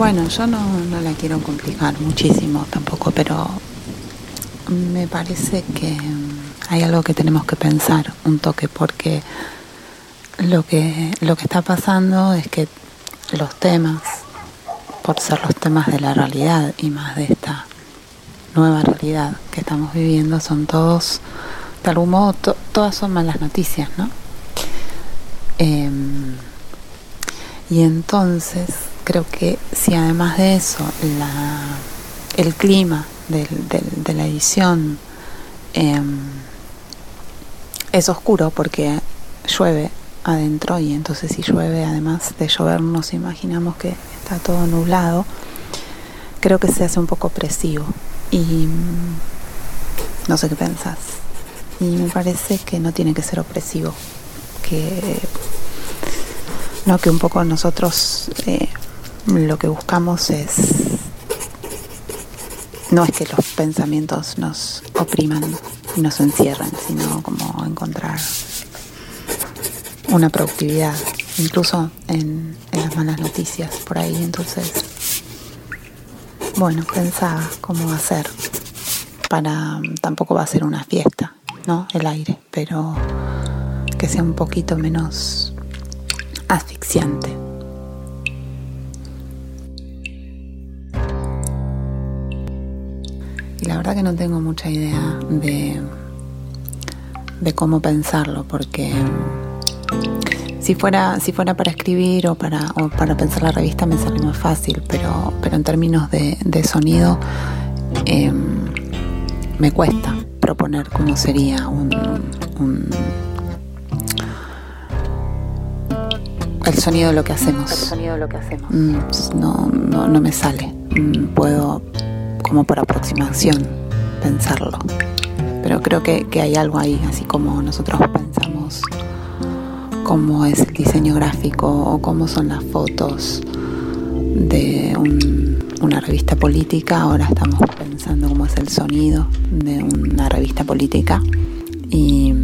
Bueno, yo no, no la quiero complicar muchísimo tampoco, pero me parece que hay algo que tenemos que pensar un toque, porque lo que, lo que está pasando es que los temas, por ser los temas de la realidad y más de esta nueva realidad que estamos viviendo, son todos, de algún modo, todas son malas noticias, ¿no? Em, y entonces creo que si además de eso el clima de la edición em, es oscuro porque llueve adentro y entonces si llueve además de llover nos imaginamos que está todo nublado creo que se hace un poco opresivo. Y no sé qué pensás. Y me parece que no tiene que ser opresivo que no que un poco nosotros eh, lo que buscamos es no es que los pensamientos nos opriman y nos encierren sino como encontrar una productividad, incluso en, las malas noticias por ahí. Entonces, bueno, pensaba cómo hacer para, tampoco va a ser una fiesta, ¿no? El aire, pero que sea un poquito menos asfixiante. Verdad que no tengo mucha idea de, de cómo pensarlo, porque si fuera, si fuera para escribir o para, para pensar la revista me sale más fácil, pero, pero en términos de, sonido em, me cuesta proponer cómo sería un, el sonido de lo que hacemos. El sonido de lo que hacemos. Mm, no, no, me sale. Mm, puedo, como por aproximación, pensarlo. Pero creo que, que hay algo ahí, así como nosotros pensamos cómo es el diseño gráfico o cómo son las fotos de una revista política. Ahora estamos pensando cómo es el sonido de una revista política y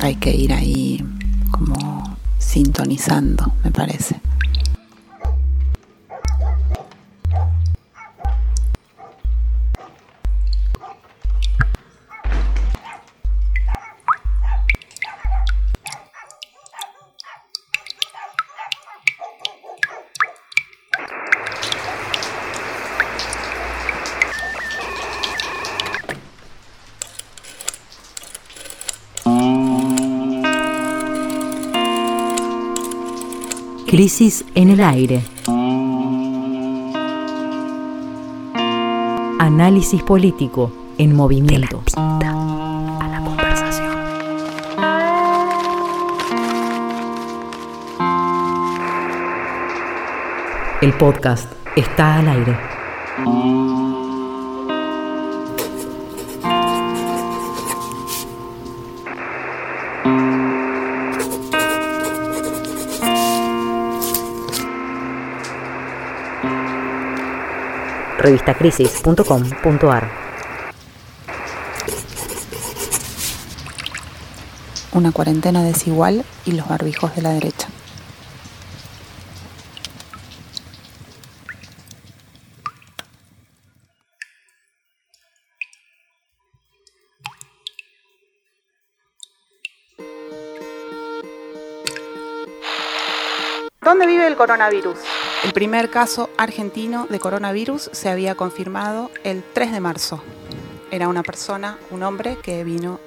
hay que ir ahí como sintonizando, me parece. Crisis en el aire. Análisis político en movimiento. a la conversación. El podcast está al aire. revistacrisis.com.ar. Una cuarentena desigual y los barbijos de la derecha. Coronavirus? El primer caso argentino de coronavirus se había confirmado el 3 de marzo. Era una persona, un hombre que vino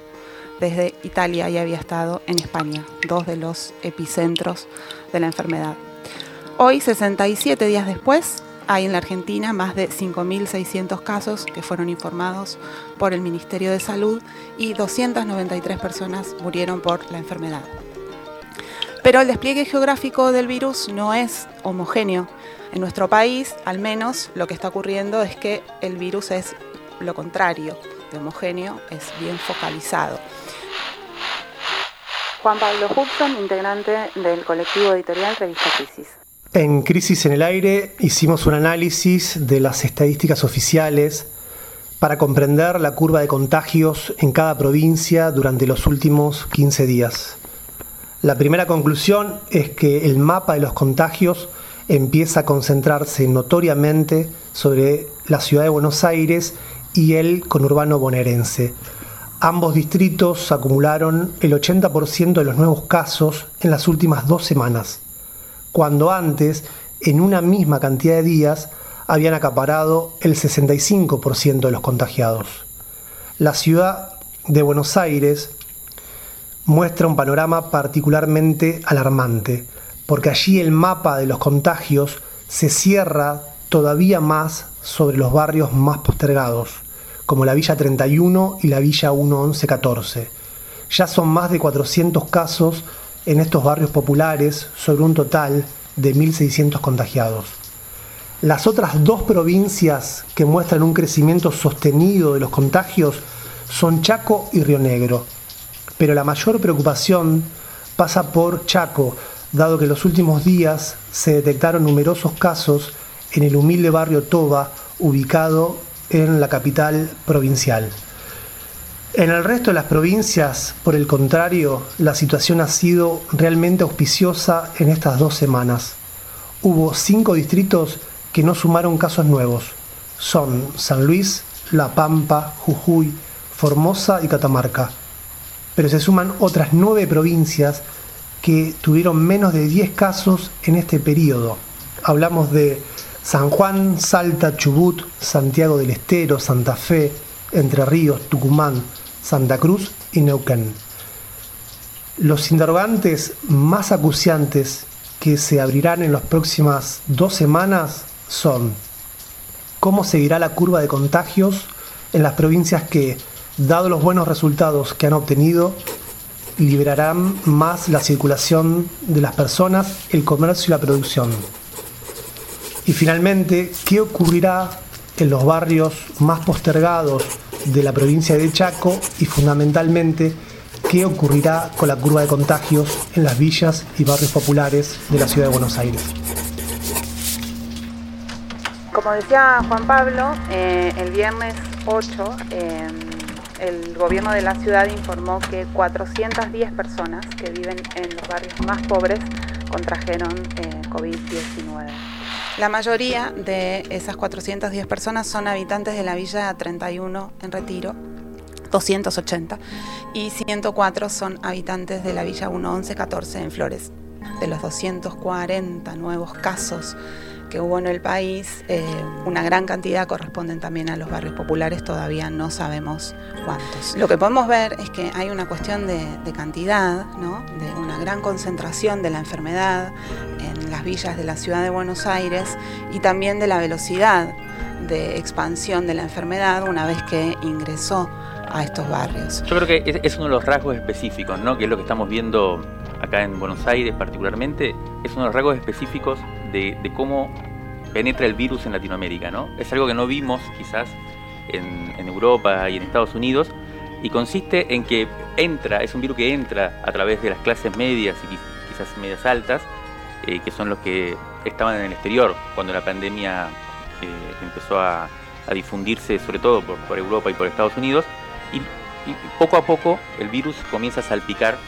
desde Italia y había estado en España, dos de los epicentros de la enfermedad. Hoy, 67 días después, hay en la Argentina más de 5.600 casos que fueron informados por el Ministerio de Salud y 293 personas murieron por la enfermedad. Pero el despliegue geográfico del virus no es homogéneo. En nuestro país, al menos, lo que está ocurriendo es que el virus es lo contrario de homogéneo, es bien focalizado. Juan Pablo Hudson, integrante del colectivo editorial Revista Crisis. En Crisis en el Aire hicimos un análisis de las estadísticas oficiales para comprender la curva de contagios en cada provincia durante los últimos 15 días. La primera conclusión es que el mapa de los contagios empieza a concentrarse notoriamente sobre la ciudad de Buenos Aires y el conurbano bonaerense. Ambos distritos acumularon el 80% de los nuevos casos en las últimas dos semanas, cuando antes, en una misma cantidad de días, habían acaparado el 65% de los contagiados. La ciudad de Buenos Aires muestra un panorama particularmente alarmante, porque allí el mapa de los contagios se cierra todavía más sobre los barrios más postergados, como la Villa 31 y la Villa 11114. Ya son más de 400 casos en estos barrios populares sobre un total de 1.600 contagiados. Las otras dos provincias que muestran un crecimiento sostenido de los contagios son Chaco y Río Negro, pero la mayor preocupación pasa por Chaco, dado que en los últimos días se detectaron numerosos casos en el humilde barrio Toba, ubicado en la capital provincial. En el resto de las provincias, por el contrario, la situación ha sido realmente auspiciosa en estas dos semanas. Hubo cinco distritos que no sumaron casos nuevos. Son San Luis, La Pampa, Jujuy, Formosa y Catamarca. Pero se suman otras nueve provincias que tuvieron menos de 10 casos en este periodo. Hablamos de San Juan, Salta, Chubut, Santiago del Estero, Santa Fe, Entre Ríos, Tucumán, Santa Cruz y Neuquén. Los interrogantes más acuciantes que se abrirán en las próximas dos semanas son cómo seguirá la curva de contagios en las provincias que, dado los buenos resultados que han obtenido, liberarán más la circulación de las personas, el comercio y la producción. Y finalmente, ¿qué ocurrirá en los barrios más postergados de la provincia de Chaco y fundamentalmente qué ocurrirá con la curva de contagios en las villas y barrios populares de la ciudad de Buenos Aires? Como decía Juan Pablo, eh, el viernes 8 el gobierno de la ciudad informó que 410 personas que viven en los barrios más pobres contrajeron eh, COVID-19. La mayoría de esas 410 personas son habitantes de la Villa 31 en Retiro, 280, y 104 son habitantes de la Villa 11114 en Flores. De los 240 nuevos casos que hubo en el país, eh, una gran cantidad corresponden también a los barrios populares, todavía no sabemos cuántos. Lo que podemos ver es que hay una cuestión de, cantidad, de una gran concentración de la enfermedad en las villas de la ciudad de Buenos Aires y también de la velocidad de expansión de la enfermedad una vez que ingresó a estos barrios. Yo creo que es uno de los rasgos específicos, ¿no? que es lo que estamos viendo acá en Buenos Aires particularmente, es uno de los rasgos específicos de, cómo penetra el virus en Latinoamérica. ¿no? Es algo que no vimos quizás en, Europa y en Estados Unidos y consiste en que entra, es un virus que entra a través de las clases medias y quizás medias altas, eh, que son los que estaban en el exterior cuando la pandemia eh, empezó a, difundirse sobre todo por, Europa y por Estados Unidos y poco a poco el virus comienza a salpicar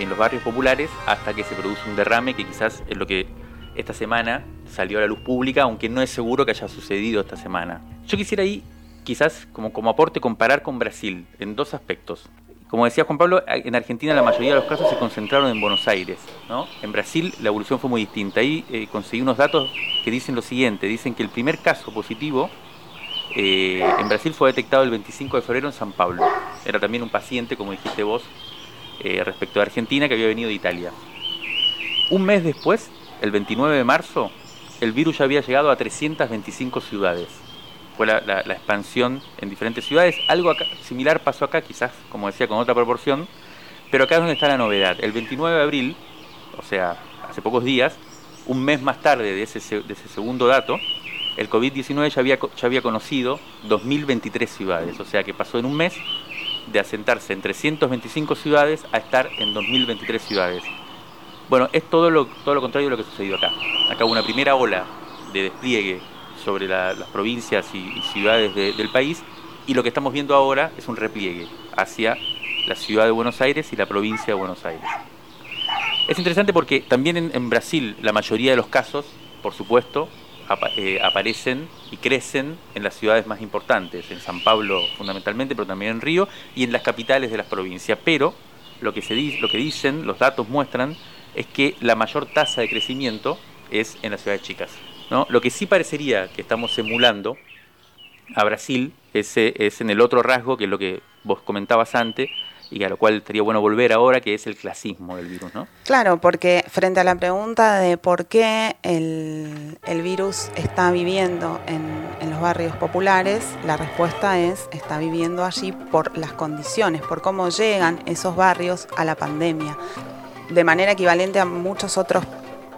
en los barrios populares hasta que se produce un derrame que quizás es lo que esta semana salió a la luz pública, aunque no es seguro que haya sucedido esta semana. Yo quisiera ahí quizás como, como aporte comparar con Brasil en dos aspectos. Como decía Juan Pablo, en Argentina la mayoría de los casos se concentraron en Buenos Aires. ¿no? En Brasil la evolución fue muy distinta. Ahí eh, conseguí unos datos que dicen lo siguiente. Dicen que el primer caso positivo eh, en Brasil fue detectado el 25 de febrero en San Pablo. Era también un paciente, como dijiste vos, eh, respecto a Argentina que había venido de Italia. Un mes después, el 29 de marzo, el virus ya había llegado a 325 ciudades. Fue la, expansión en diferentes ciudades. Algo similar pasó acá, quizás, como decía, con otra proporción. Pero acá es donde está la novedad. El 29 de abril, o sea, hace pocos días, un mes más tarde de ese, segundo dato, el COVID-19 ya había, ya había conocido 2.023 ciudades. O sea que pasó en un mes de asentarse en 325 ciudades a estar en 2023 ciudades. Bueno, es todo lo, todo lo contrario de lo que sucedió acá. Acá hubo una primera ola de despliegue sobre las provincias y, ciudades del país y lo que estamos viendo ahora es un repliegue hacia la ciudad de Buenos Aires y la provincia de Buenos Aires. Es interesante porque también en, Brasil la mayoría de los casos por supuesto, eh, aparecen y crecen en las ciudades más importantes, en San Pablo fundamentalmente, pero también en Río y en las capitales de las provincias. Pero lo que, se lo que dicen, los datos muestran, es que la mayor tasa de crecimiento es en las ciudades chicas. ¿no? Lo que sí parecería que estamos emulando a Brasil es en el otro rasgo, que es lo que vos comentabas antes, y a lo cual estaría bueno volver ahora, que es el clasismo del virus, ¿no? Claro, porque frente a la pregunta de por qué el, virus está viviendo en, en, los barrios populares, la respuesta es, está viviendo allí por las condiciones, por cómo llegan esos barrios a la pandemia. De manera equivalente a muchos otros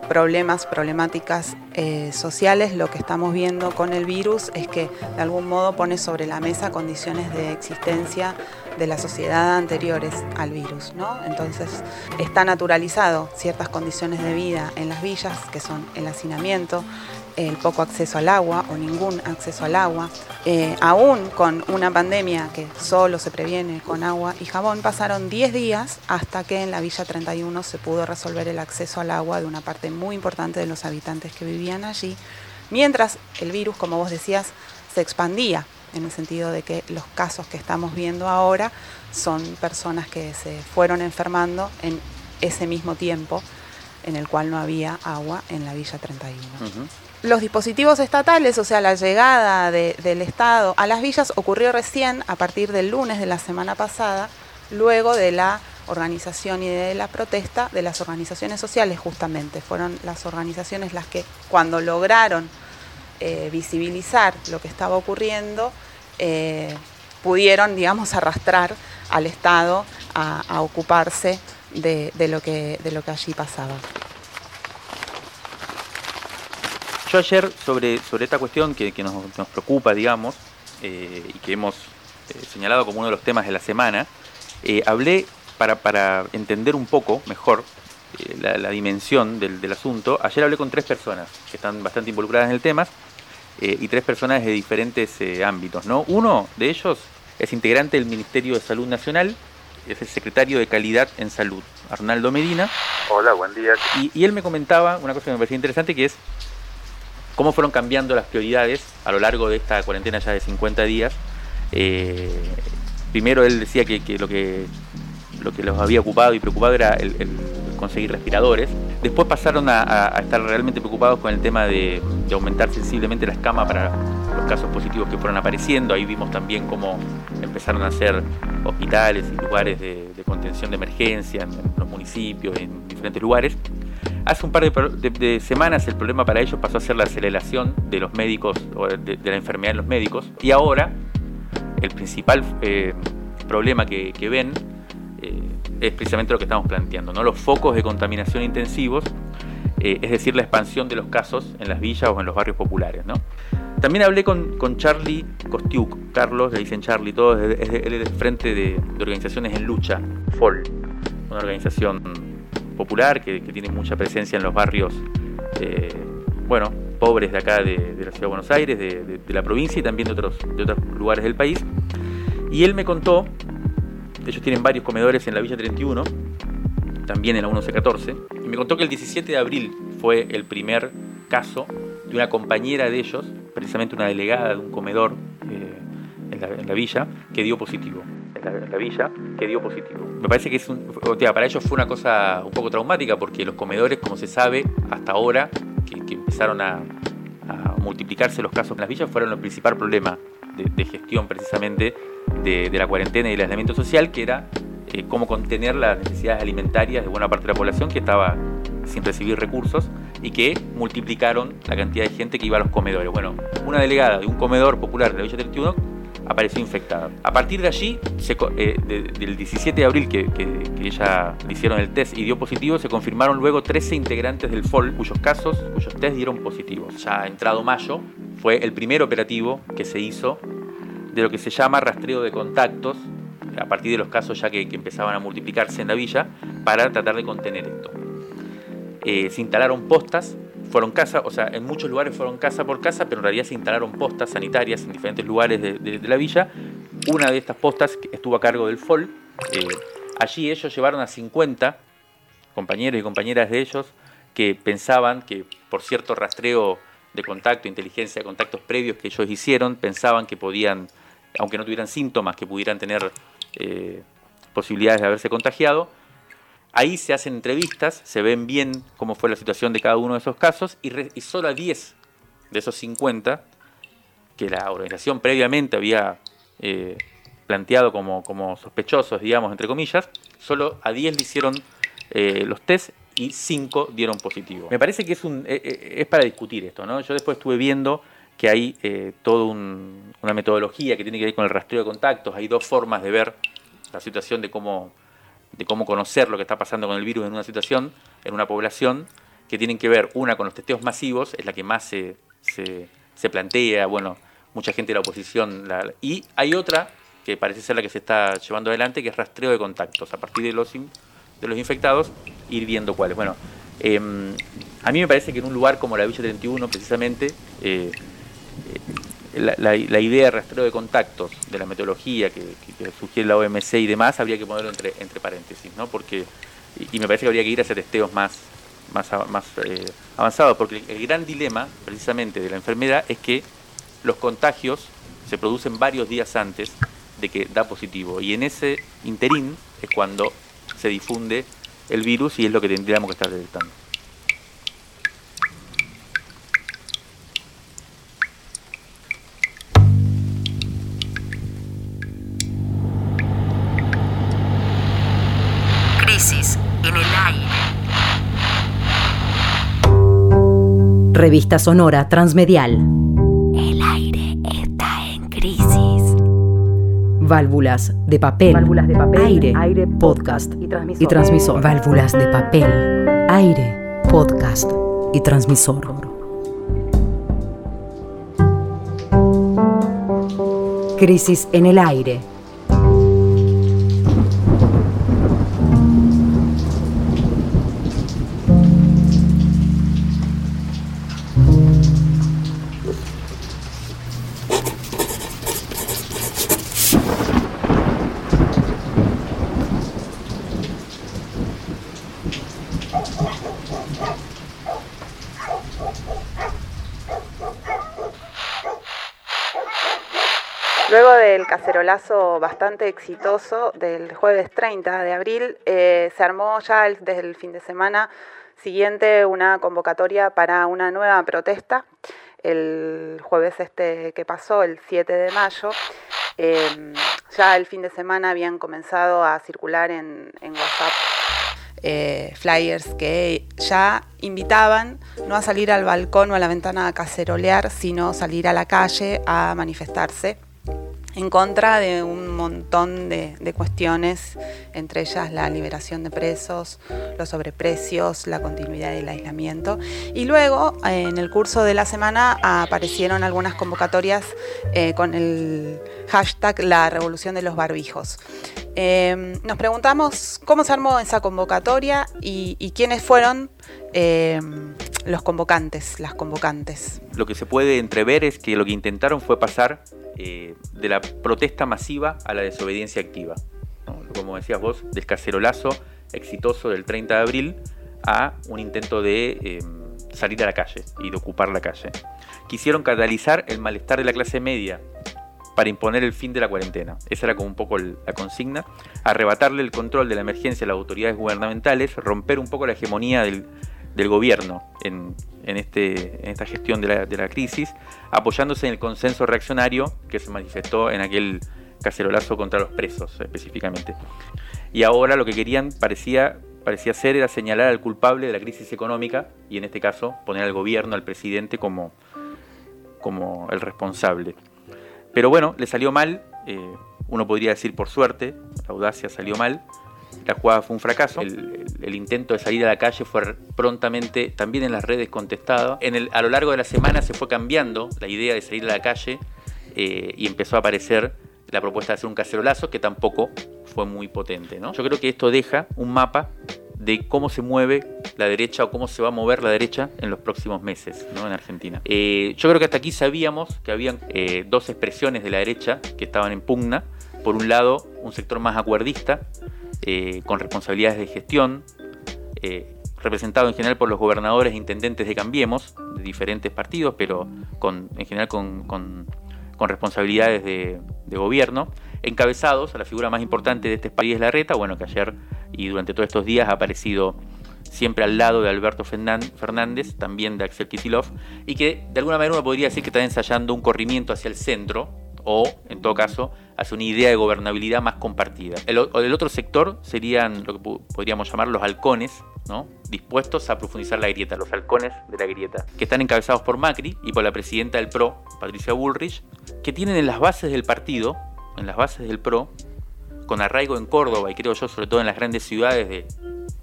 problemas, problemáticas eh, sociales, lo que estamos viendo con el virus es que de algún modo pone sobre la mesa condiciones de existencia de la sociedad anteriores al virus. ¿no? Entonces está naturalizado ciertas condiciones de vida en las villas, que son el hacinamiento, el poco acceso al agua o ningún acceso al agua. Eh, aún con una pandemia que solo se previene con agua y jabón, pasaron 10 días hasta que en la Villa 31 se pudo resolver el acceso al agua de una parte muy importante de los habitantes que vivían allí, mientras el virus, como vos decías, se expandía en el sentido de que los casos que estamos viendo ahora son personas que se fueron enfermando en ese mismo tiempo en el cual no había agua en la Villa 31 los dispositivos estatales, o sea, la llegada del Estado a las villas ocurrió recién a partir del lunes de la semana pasada, luego de la organización y de la protesta de las organizaciones sociales justamente. Fueron las organizaciones las que cuando lograron eh, visibilizar lo que estaba ocurriendo, eh, pudieron, digamos, arrastrar al Estado a, ocuparse de, lo que, de lo que allí pasaba. Yo ayer sobre, sobre esta cuestión que, nos, preocupa, digamos, eh, y que hemos eh, señalado como uno de los temas de la semana, eh, hablé para, para, entender un poco mejor la, dimensión del, del, asunto. Ayer hablé con tres personas que están bastante involucradas en el tema y tres personas de diferentes ámbitos. ¿no? Uno de ellos es integrante del Ministerio de Salud Nacional, es el secretario de Calidad en Salud, Arnaldo Medina. Hola, buen día. Y, y él me comentaba una cosa que me parecía interesante, que es cómo fueron cambiando las prioridades a lo largo de esta cuarentena ya de 50 días. Eh, primero él decía que, lo que lo que los había ocupado y preocupado era el, conseguir respiradores. Después pasaron a, estar realmente preocupados con el tema de, aumentar sensiblemente la escama para los casos positivos que fueron apareciendo. Ahí vimos también cómo empezaron a hacer hospitales y lugares de, contención de emergencia en, en los municipios, en diferentes lugares. Hace un par de, semanas el problema para ellos pasó a ser la aceleración de los médicos, o de, la enfermedad en los médicos, y ahora el principal eh, problema que, ven eh, es precisamente lo que estamos planteando, ¿no? los focos de contaminación intensivos, eh, es decir, la expansión de los casos en las villas o en los barrios populares. ¿no? También hablé con, Charlie Kostiuk, Carlos, le dicen Charlie, todos, él es del frente de organizaciones en lucha, FOL, una organización popular que, tiene mucha presencia en los barrios, eh, bueno, pobres de acá de, la Ciudad de Buenos Aires, de, la provincia y también de otros, de otros lugares del país. Y él me contó, ellos tienen varios comedores en la Villa 31, también en la 1114, y me contó que el 17 de abril fue el primer caso de una compañera de ellos, precisamente una delegada de un comedor eh, en la villa, que dio positivo en la, villa que dio positivo. Me parece que es un, para ellos fue una cosa un poco traumática porque los comedores, como se sabe, hasta ahora que, empezaron a, multiplicarse los casos en las villas, fueron el principal problema de, gestión precisamente de, la cuarentena y el aislamiento social, que era eh, cómo contener las necesidades alimentarias de buena parte de la población que estaba sin recibir recursos y que multiplicaron la cantidad de gente que iba a los comedores. Bueno, una delegada de un comedor popular de la Villa 31 apareció infectada. A partir de allí, eh, del 17 de abril que, ella le hicieron el test y dio positivo, se confirmaron luego 13 integrantes del FOL cuyos casos, cuyos test dieron positivos. Ya entrado mayo, fue el primer operativo que se hizo de lo que se llama rastreo de contactos, a partir de los casos ya que, empezaban a multiplicarse en la villa, para tratar de contener esto. Eh, se instalaron postas fueron casa, o sea, en muchos lugares fueron casa por casa, pero en realidad se instalaron postas sanitarias en diferentes lugares de, la villa. Una de estas postas estuvo a cargo del FOL. Eh, allí ellos llevaron a 50 compañeros y compañeras de ellos que pensaban que por cierto rastreo de contacto, inteligencia contactos previos que ellos hicieron, pensaban que podían, aunque no tuvieran síntomas, que pudieran tener eh, posibilidades de haberse contagiado. Ahí se hacen entrevistas, se ven bien cómo fue la situación de cada uno de esos casos y, solo a 10 de esos 50 que la organización previamente había eh, planteado como, como, sospechosos, digamos, entre comillas, solo a 10 le hicieron eh, los test y 5 dieron positivo. Me parece que eh, es para discutir esto, ¿no? Yo después estuve viendo que hay toda una metodología que tiene que ver con el rastreo de contactos, hay dos formas de ver la situación de cómo, de cómo conocer lo que está pasando con el virus en una situación, en una población, que tienen que ver, una con los testeos masivos, es la que más se, se, se plantea, bueno, mucha gente de la oposición. y hay otra que parece ser la que se está llevando adelante, que es rastreo de contactos. A partir de los, de los infectados, ir viendo cuáles. Bueno, em, a mí me parece que en un lugar como la Villa 31, precisamente, eh, la, idea de rastreo de contactos, de la metodología que, sugiere la OMC y demás, habría que ponerlo entre, entre paréntesis, ¿no? Porque, y, me parece que habría que ir a hacer testeos más, más, más eh, avanzados, porque el gran dilema, precisamente, de la enfermedad es que los contagios se producen varios días antes de que da positivo. Y en ese interín es cuando se difunde el virus y es lo que tendríamos que estar detectando. Revista Sonora Transmedial. Válvulas de papel. Válvulas de papel. Aire. Aire. Podcast. Y transmisor. y transmisor. Válvulas de papel. Aire. Podcast. Y transmisor. Crisis en el aire. Luego del cacerolazo bastante exitoso del jueves 30 de abril, eh, se armó ya desde el fin de semana siguiente una convocatoria para una nueva protesta. El jueves este que pasó, el 7 de mayo, em, ya el fin de semana habían comenzado a circular en, WhatsApp eh, flyers que ya invitaban no a salir al balcón o a la ventana a cacerolear, sino salir a la calle a manifestarse en contra de un montón de, cuestiones, entre ellas la liberación de presos, los sobreprecios, la continuidad del aislamiento. Y luego, en el curso de la semana, aparecieron algunas convocatorias eh, con el hashtag La Revolución de los Barbijos. Em, nos preguntamos cómo se armó esa convocatoria y, quiénes fueron em, los convocantes, las convocantes. Lo que se puede entrever es que lo que intentaron fue pasar eh, de la protesta masiva a la desobediencia activa. Como decías vos, del cacerolazo exitoso del 30 de abril a un intento de em, salir a la calle y de ocupar la calle. Quisieron catalizar el malestar de la clase media para imponer el fin de la cuarentena. Esa era como un poco la consigna. Arrebatarle el control de la emergencia a las autoridades gubernamentales, romper un poco la hegemonía del, del gobierno en, en, este, en esta gestión de la, de la, crisis, apoyándose en el consenso reaccionario que se manifestó en aquel cacerolazo contra los presos específicamente. Y ahora lo que querían parecía, parecía ser era señalar al culpable de la crisis económica y en este caso poner al gobierno, al presidente como, como el responsable. Pero bueno, le salió mal, eh, uno podría decir por suerte, la audacia salió mal, la jugada fue un fracaso. El, intento de salir a la calle fue prontamente también en las redes contestado. En el, a lo largo de la semana se fue cambiando la idea de salir a la calle eh, y empezó a aparecer la propuesta de hacer un cacerolazo que tampoco fue muy potente. ¿no? Yo creo que esto deja un mapa de cómo se mueve la derecha o cómo se va a mover la derecha en los próximos meses ¿no? en Argentina. Eh, yo creo que hasta aquí sabíamos que habían eh, dos expresiones de la derecha que estaban en pugna. Por un lado, un sector más acuerdista, eh, con responsabilidades de gestión, representado en general por los gobernadores e intendentes de Cambiemos, de diferentes partidos, pero en general con, con, responsabilidades de, gobierno, encabezados a la figura más importante de este país, la Reta, bueno, que ayer y durante todos estos días ha aparecido siempre al lado de Alberto Fernández, también de Axel Kisilov, y que de alguna manera uno podría decir que está ensayando un corrimiento hacia el centro, o, en todo caso, hacia una idea de gobernabilidad más compartida. El, otro sector serían lo que podríamos llamar los halcones, ¿no? dispuestos a profundizar la grieta, los halcones de la grieta, que están encabezados por Macri y por la presidenta del PRO, Patricia Bullrich, que tienen en las bases del partido, en las bases del PRO, con arraigo en Córdoba y creo yo sobre todo en las grandes ciudades de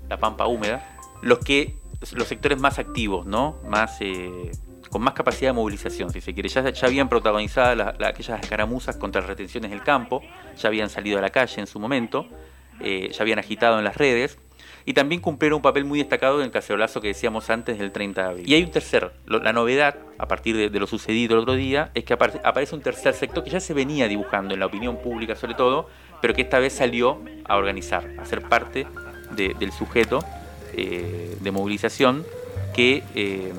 la Pampa Húmeda, los que los sectores más activos, ¿no? Más eh, con más capacidad de movilización, si se quiere. Ya, ya habían protagonizado aquellas escaramuzas contra las retenciones del campo, ya habían salido a la calle en su momento, eh, ya habían agitado en las redes y también cumplieron un papel muy destacado en el cacerolazo que decíamos antes del 30 de abril. Y hay un tercer, la novedad, a partir de, lo sucedido el otro día, es que aparece un tercer sector que ya se venía dibujando en la opinión pública sobre todo, pero que esta vez salió a organizar, a ser parte del sujeto eh, de movilización que eh,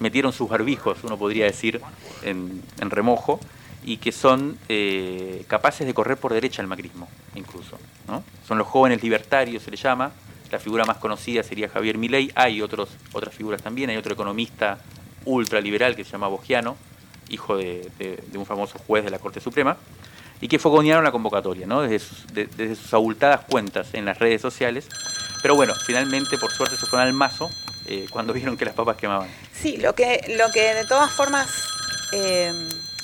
metieron sus barbijos, uno podría decir, en, remojo, y que son eh, capaces de correr por derecha el macrismo, incluso. Son los jóvenes libertarios, se le llama. La figura más conocida sería Javier Milei. Hay otros, otras figuras también. Hay otro economista ultraliberal que se llama Bogiano, hijo de, un famoso juez de la Corte Suprema, y que fogonearon la convocatoria, desde, sus, desde sus abultadas cuentas en las redes sociales. Pero bueno, finalmente, por suerte, se fueron al mazo eh, cuando vieron que las papas quemaban. Sí, lo que, lo que de todas formas eh,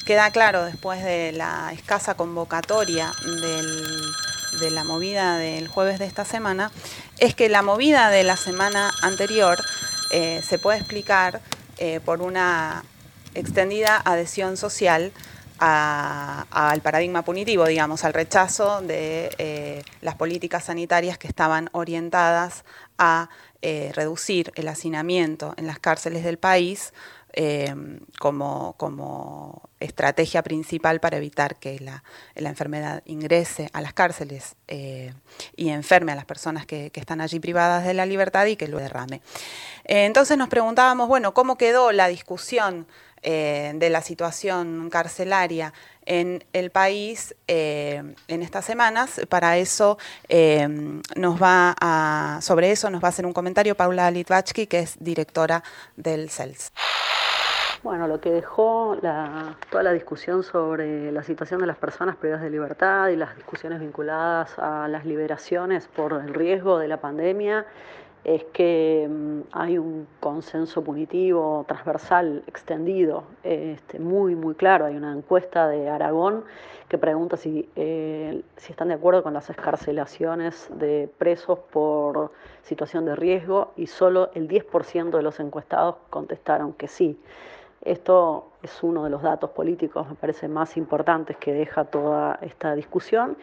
queda claro después de la escasa convocatoria de la movida del jueves de esta semana, es que la movida de la semana anterior eh, se puede explicar por una extendida adhesión social al paradigma punitivo, digamos, al rechazo de las políticas sanitarias que estaban orientadas a eh, reducir el hacinamiento en las cárceles del país eh, como, como, estrategia principal para evitar que la, enfermedad ingrese a las cárceles eh, y enferme a las personas que, están allí privadas de la libertad y que lo derrame. entonces nos preguntábamos, bueno, ¿cómo quedó la discusión de la situación carcelaria en el país eh, en estas semanas. Para eso eh, nos va a, sobre eso nos va a hacer un comentario Paula Litvachki, que es directora del CELS. Bueno, lo que dejó toda la discusión sobre la situación de las personas privadas de libertad y las discusiones vinculadas a las liberaciones por el riesgo de la pandemia es que mm, hay un consenso punitivo transversal extendido, este, muy, muy claro. Hay una encuesta de Aragón que pregunta si, eh, si están de acuerdo con las escarcelaciones de presos por situación de riesgo y solo el 10% de los encuestados contestaron que sí. Esto es uno de los datos políticos, me parece, más importantes que deja toda esta discusión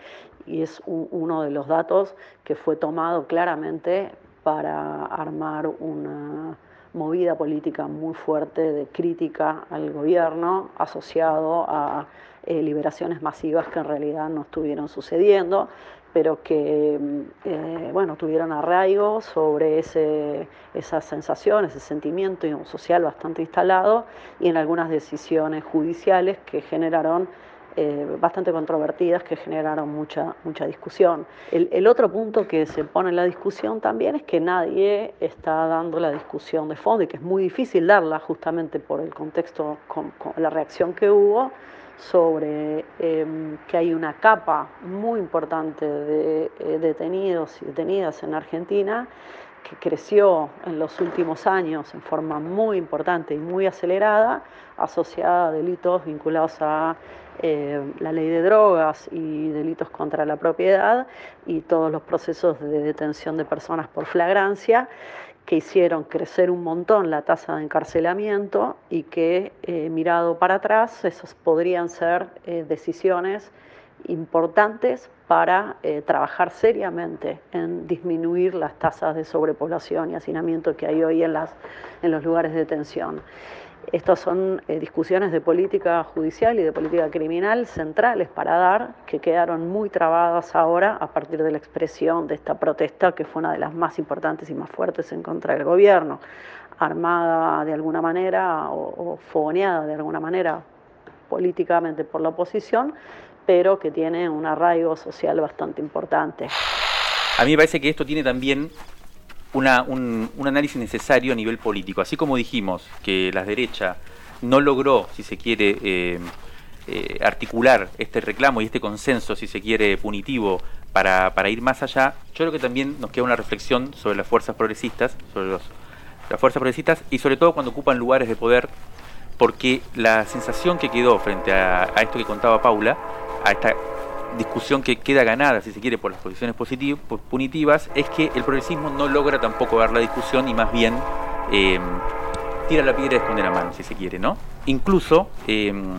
y es uno de los datos que fue tomado claramente para armar una movida política muy fuerte de crítica al gobierno asociado a eh, liberaciones masivas que en realidad no estuvieron sucediendo, pero que mm, eh, bueno, tuvieron arraigo sobre ese, esa sensación, ese sentimiento social bastante instalado y en algunas decisiones judiciales que generaron eh, bastante controvertidas que generaron mucha, mucha discusión. El, otro punto que se pone en la discusión también es que nadie está dando la discusión de fondo y que es muy difícil darla justamente por el contexto, con, la reacción que hubo sobre em, que hay una capa muy importante de eh, detenidos y detenidas en Argentina que creció en los últimos años en forma muy importante y muy acelerada, asociada a delitos vinculados a eh, la ley de drogas y delitos contra la propiedad y todos los procesos de detención de personas por flagrancia que hicieron crecer un montón la tasa de encarcelamiento y que eh, mirado para atrás, esas podrían ser eh, decisiones importantes para trabajar seriamente en disminuir las tasas de sobrepoblación y hacinamiento que hay hoy en, las, en los lugares de detención. Estas son eh, discusiones de política judicial y de política criminal centrales para dar, que quedaron muy trabadas ahora a partir de la expresión de esta protesta, que fue una de las más importantes y más fuertes en contra del gobierno, armada de alguna manera o, o fogoneada de alguna manera políticamente por la oposición, pero que tiene un arraigo social bastante importante. A mí me parece que esto tiene también una, un, análisis necesario a nivel político. Así como dijimos que la derecha no logró, si se quiere, eh, eh, articular este reclamo y este consenso, si se quiere, punitivo para, para, ir más allá, yo creo que también nos queda una reflexión sobre las fuerzas progresistas, sobre los, las fuerzas progresistas y sobre todo cuando ocupan lugares de poder, porque la sensación que quedó frente a, a esto que contaba Paula, a esta discusión que queda ganada, si se quiere, por las posiciones punitivas, es que el progresismo no logra tampoco dar la discusión y más bien em, tira la piedra y esconde la mano, si se quiere, ¿no? Incluso em,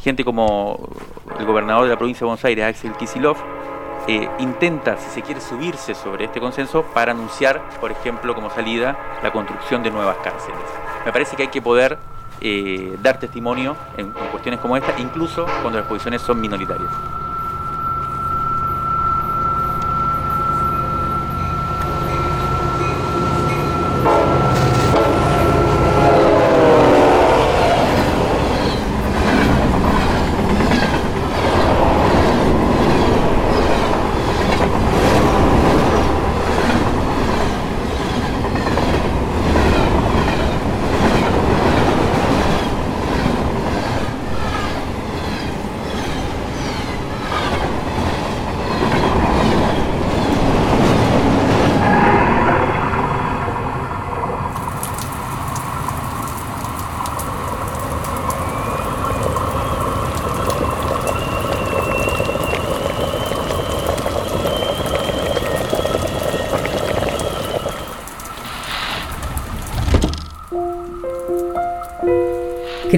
gente como el gobernador de la provincia de Buenos Aires, Axel Kisilov, eh, intenta, si se quiere, subirse sobre este consenso para anunciar, por ejemplo, como salida, la construcción de nuevas cárceles. Me parece que hay que poder eh, dar testimonio en cuestiones como esta, incluso cuando las posiciones son minoritarias.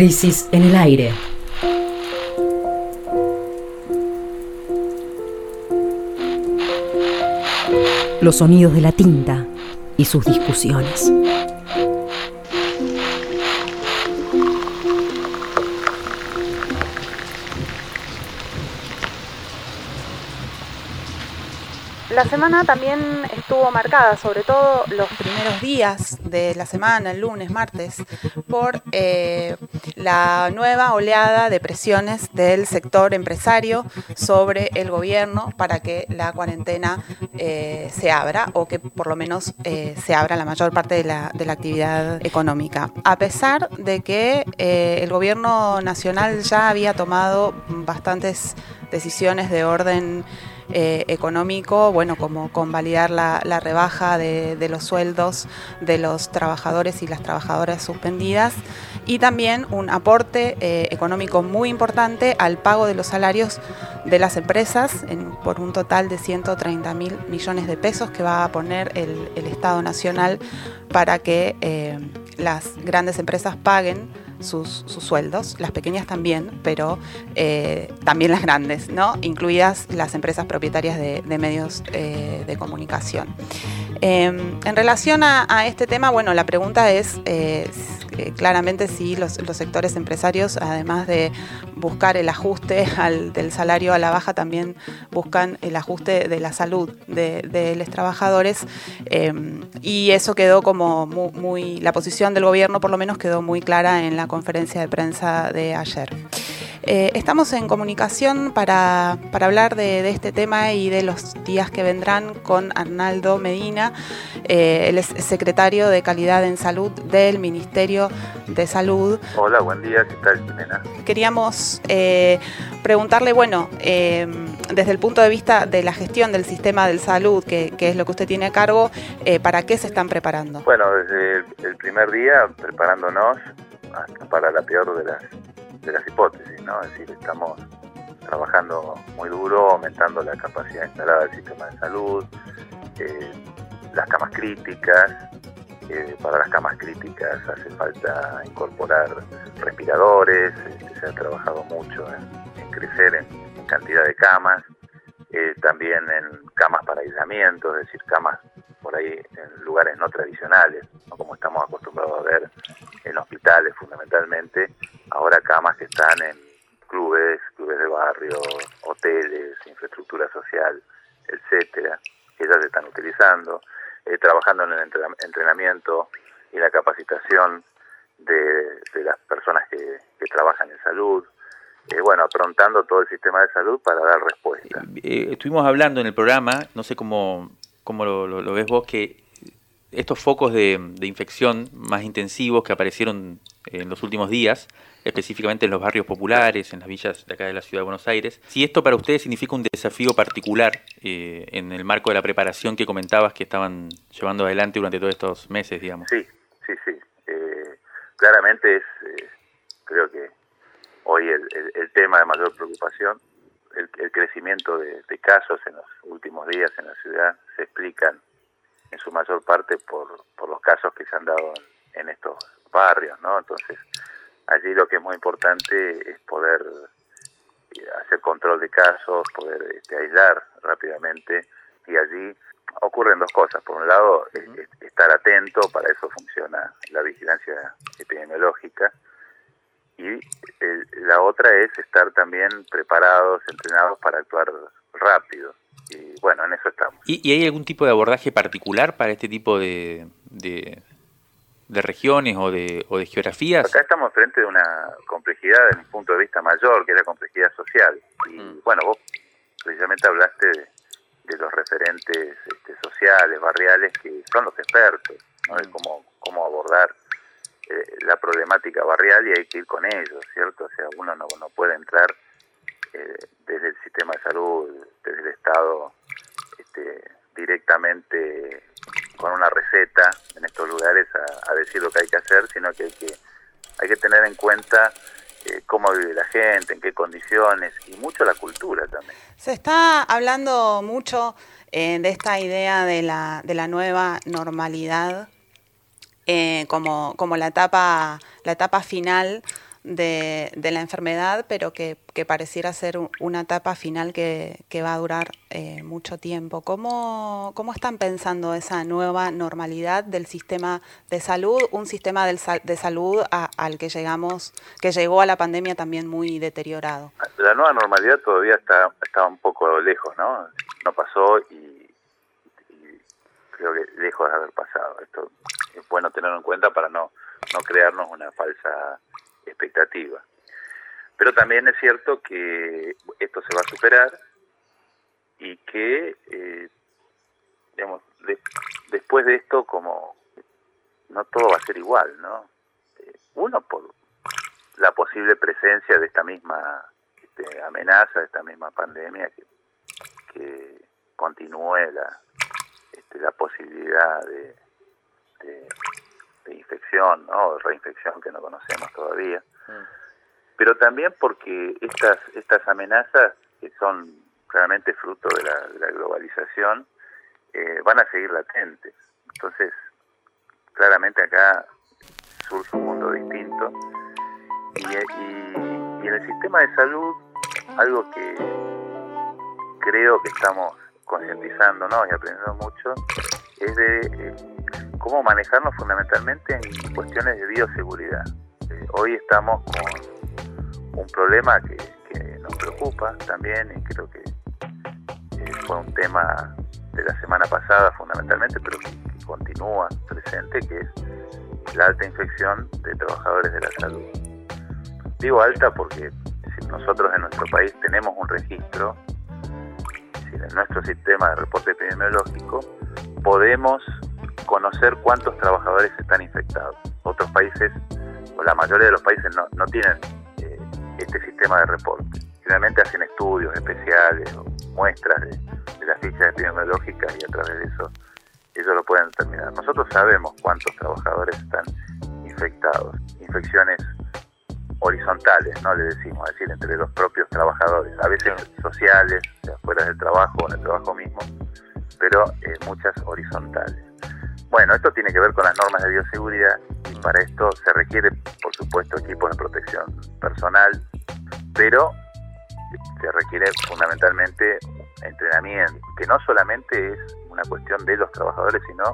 Crisis en el aire. Los sonidos de la tinta y sus discusiones. La semana también estuvo marcada, sobre todo los primeros días de la semana, el lunes, martes, por eh, la nueva oleada de presiones del sector empresario sobre el gobierno para que la cuarentena eh, se abra o que por lo menos eh, se abra la mayor parte de la, de la, actividad económica. A pesar de que el gobierno nacional ya había tomado bastantes decisiones de orden eh, económico, bueno, como convalidar la, la rebaja de, los sueldos de los trabajadores y las trabajadoras suspendidas. Y también un aporte eh, económico muy importante al pago de los salarios de las empresas por un total de 130 mil millones de pesos que va a poner el, Estado Nacional para que eh, las grandes empresas paguen sus, sueldos, las pequeñas también, pero eh, también las grandes, ¿no? incluidas las empresas propietarias de, medios eh, de comunicación. Em, en relación a, este tema, bueno, la pregunta es eh, claramente si los, sectores empresarios, además de buscar el ajuste del salario a la baja, también buscan el ajuste de la salud de, los trabajadores. Em, y eso quedó como muy, la posición del gobierno por lo menos quedó muy clara en la conferencia de prensa de ayer. Eh, estamos en comunicación para, hablar de, este tema y de los días que vendrán con Arnaldo Medina, eh, el secretario de Calidad en Salud del Ministerio de Salud. Hola, buen día, ¿qué tal, Jimena? Queríamos eh, preguntarle, bueno, desde el punto de vista de la gestión del sistema de salud, que, es lo que usted tiene a cargo, ¿para qué se están preparando? Bueno, desde el primer día preparándonos para la peor de las de las hipótesis, ¿no? Es decir, estamos trabajando muy duro, aumentando la capacidad instalada del sistema de salud, eh, las camas críticas, eh, para las camas críticas hace falta incorporar respiradores, este, se ha trabajado mucho en, crecer en, cantidad de camas, eh, también en camas para aislamiento, es decir, camas por ahí en lugares no tradicionales, como estamos acostumbrados a ver en hospitales fundamentalmente ahora camas que están en clubes, clubes de barrio, hoteles, infraestructura social, etcétera, que ya se están utilizando, eh, trabajando en el entrenamiento y la capacitación de, las personas que, trabajan en salud, eh, bueno, aprontando todo el sistema de salud para dar respuesta. Eh, estuvimos hablando en el programa, no sé cómo, cómo lo, ves vos, que estos focos de, infección más intensivos que aparecieron en los últimos días, específicamente en los barrios populares, en las villas de acá de la ciudad de Buenos Aires, si esto para ustedes significa un desafío particular eh, en el marco de la preparación que comentabas que estaban llevando adelante durante todos estos meses, digamos. Sí, sí, sí. Eh, claramente es, eh, creo que hoy el, tema de mayor preocupación, el, crecimiento de, casos en los últimos días en la ciudad se explican en su mayor parte por, por los casos que se han dado en estos barrios, ¿no? Entonces, allí lo que es muy importante es poder eh, hacer control de casos, poder este, aislar rápidamente y allí ocurren dos cosas. Por un lado, estar atento, para eso funciona la vigilancia epidemiológica, y la otra es estar también preparados, entrenados para actuar rápido. Y bueno, en eso estamos. ¿Y, hay algún tipo de abordaje particular para este tipo de, de regiones o de, o de geografías? Acá estamos frente de una complejidad desde un punto de vista mayor, que es la complejidad social. Y mm. bueno, vos precisamente hablaste de, los referentes este, sociales, barriales, que son los expertos de mm. cómo, cómo abordar eh, la problemática barrial y hay que ir con ellos, ¿cierto? O sea, uno no, no puede entrar eh, desde el sistema de salud, desde el Estado, este, directamente con una receta en estos lugares a, decir lo que hay que hacer, sino que hay que, hay que tener en cuenta eh, cómo vive la gente, en qué condiciones y mucho la cultura también. Se está hablando mucho eh, de esta idea de la, de la nueva normalidad eh, como, como la etapa, la etapa final de, de la enfermedad, pero que, que, pareciera ser una etapa final que, que va a durar eh, mucho tiempo. ¿Cómo, ¿Cómo están pensando esa nueva normalidad del sistema de salud, un sistema del, de salud al que llegamos, que llegó a la pandemia también muy deteriorado? La nueva normalidad todavía está, está un poco lejos, ¿no? No pasó y creo que lejos de haber pasado. Esto es bueno tenerlo en cuenta para no, no crearnos una falsa expectativa. Pero también es cierto que esto se va a superar y que, eh, digamos, después de esto, como no todo va a ser igual, ¿no? Eh, uno, por la posible presencia de esta misma este, amenaza, de esta misma pandemia, que, que continúe la, este, la posibilidad de, de de infección ¿no? o reinfección que no conocemos todavía, mm. pero también porque estas, estas amenazas, que son claramente fruto de la, globalización, eh, van a seguir latentes. Entonces, claramente acá surge un mundo distinto y, y, en el sistema de salud, algo que creo que estamos concientizando y aprendiendo mucho, es de eh, cómo manejarnos fundamentalmente en cuestiones de bioseguridad. Eh, hoy estamos con un problema que, nos preocupa también y creo que eh, fue un tema de la semana pasada fundamentalmente, pero que, continúa presente, que es la alta infección de trabajadores de la salud. Digo alta porque nosotros en nuestro país tenemos un registro, en nuestro sistema de reporte epidemiológico podemos conocer cuántos trabajadores están infectados. Otros países, o la mayoría de los países, no, no tienen eh, este sistema de reporte. Generalmente hacen estudios especiales o muestras de, las fichas epidemiológicas y a través de eso ellos lo pueden determinar. Nosotros sabemos cuántos trabajadores están infectados. Infecciones horizontales, ¿no? Le decimos, es decir, entre los propios trabajadores, a veces sociales, fuera del trabajo o en el trabajo mismo, pero eh, muchas horizontales. Bueno, esto tiene que ver con las normas de bioseguridad y para esto se requiere, por supuesto, equipos de protección personal, pero se requiere fundamentalmente entrenamiento, que no solamente es una cuestión de los trabajadores, sino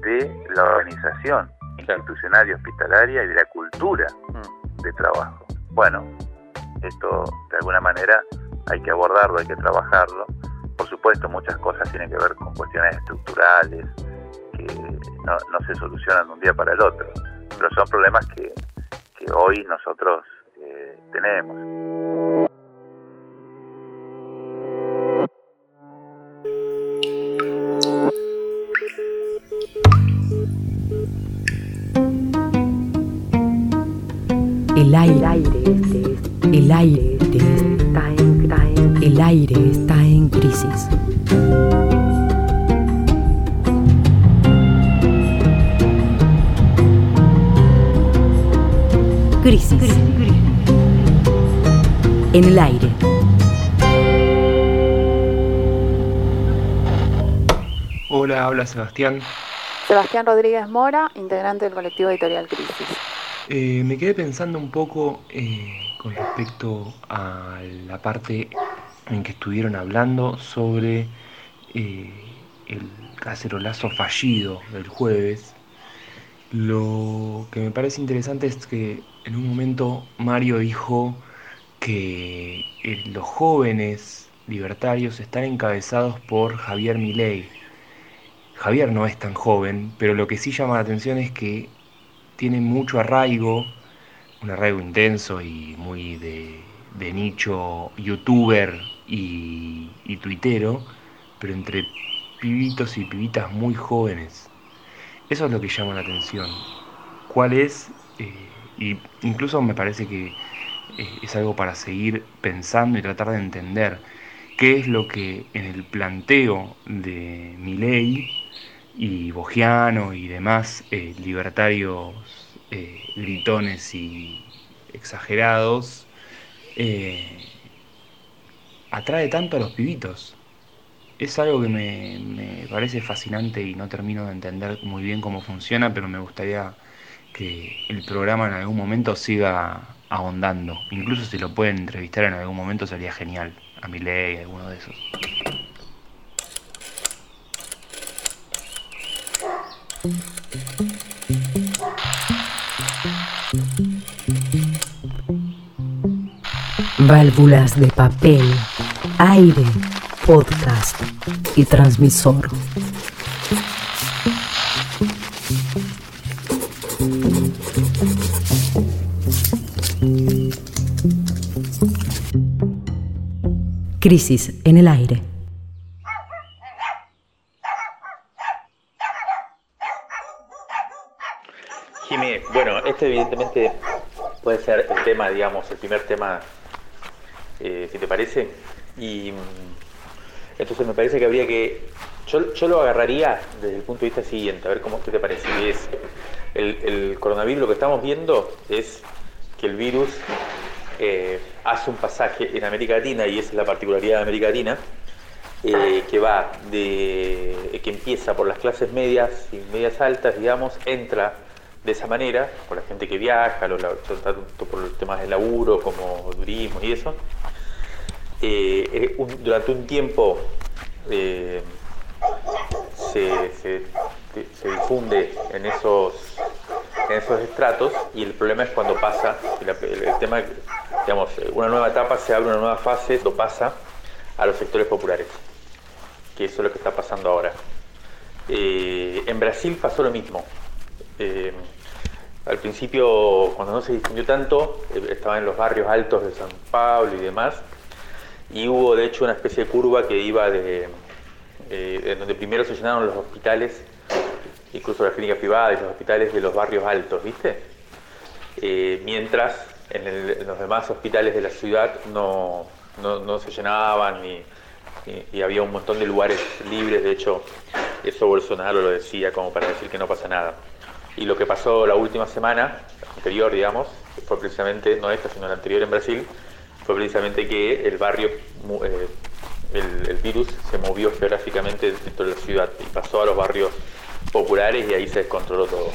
de la organización institucional y hospitalaria y de la cultura mm. De trabajo. Bueno, esto de alguna manera hay que abordarlo, hay que trabajarlo. Por supuesto, muchas cosas tienen que ver con cuestiones estructurales que no, se solucionan de un día para el otro, pero son problemas que, hoy nosotros eh, tenemos. Aire, el aire está en, el aire está en crisis. Crisis. En el aire. Hola, habla Sebastián. Sebastián Rodríguez Mora, integrante del colectivo editorial Crisis. Eh, me quedé pensando un poco eh, con respecto a la parte en que estuvieron hablando sobre eh, el cacerolazo fallido del jueves. Lo que me parece interesante es que en un momento Mario dijo que los jóvenes libertarios están encabezados por Javier Milei. Javier no es tan joven, pero lo que sí llama la atención es que tiene mucho arraigo, un arraigo intenso y muy de, nicho youtuber y, y, tuitero, pero entre pibitos y pibitas muy jóvenes. Eso es lo que llama la atención. ¿Cuál es? Eh, y incluso me parece que eh, es algo para seguir pensando y tratar de entender qué es lo que en el planteo de Milei y Bogiano y demás eh, libertarios eh, gritones y exagerados eh, atrae tanto a los pibitos. Es algo que me, me, parece fascinante y no termino de entender muy bien cómo funciona, pero me gustaría que el programa en algún momento siga ahondando. Incluso si lo pueden entrevistar en algún momento sería genial. A mi ley, alguno de esos. Válvulas de papel, aire, podcast y transmisor. Crisis en el aire. este puede ser el tema, digamos, el primer tema, eh, si te parece. Y mm, entonces me parece que habría que, yo, lo agarraría desde el punto de vista siguiente, a ver cómo qué te parece. Y es, el, coronavirus, lo que estamos viendo es que el virus eh, hace un pasaje en América Latina, y esa es la particularidad de América Latina, eh, que va de, que empieza por las clases medias y medias altas, digamos, entra de esa manera, por la gente que viaja, tanto por los temas de laburo como turismo y eso, eh, durante un tiempo eh, se, difunde en esos, en esos estratos y el problema es cuando pasa, el, tema, digamos, una nueva etapa se abre una nueva fase, lo pasa a los sectores populares, que eso es lo que está pasando ahora. Eh, en Brasil pasó lo mismo. Al principio, cuando no se difundió tanto, eh, estaba en los barrios altos de San Pablo y demás, y hubo de hecho una especie de curva que iba de, eh, en donde primero se llenaron los hospitales, incluso las clínicas privadas y los hospitales de los barrios altos, ¿viste? Eh, mientras en, los demás hospitales de la ciudad no, se llenaban y, y, había un montón de lugares libres, de hecho eso Bolsonaro lo decía como para decir que no pasa nada. Y lo que pasó la última semana, anterior, digamos, fue precisamente, no esta, sino la anterior en Brasil, fue precisamente que el barrio, eh, el, virus se movió geográficamente dentro de la ciudad y pasó a los barrios populares y ahí se descontroló todo.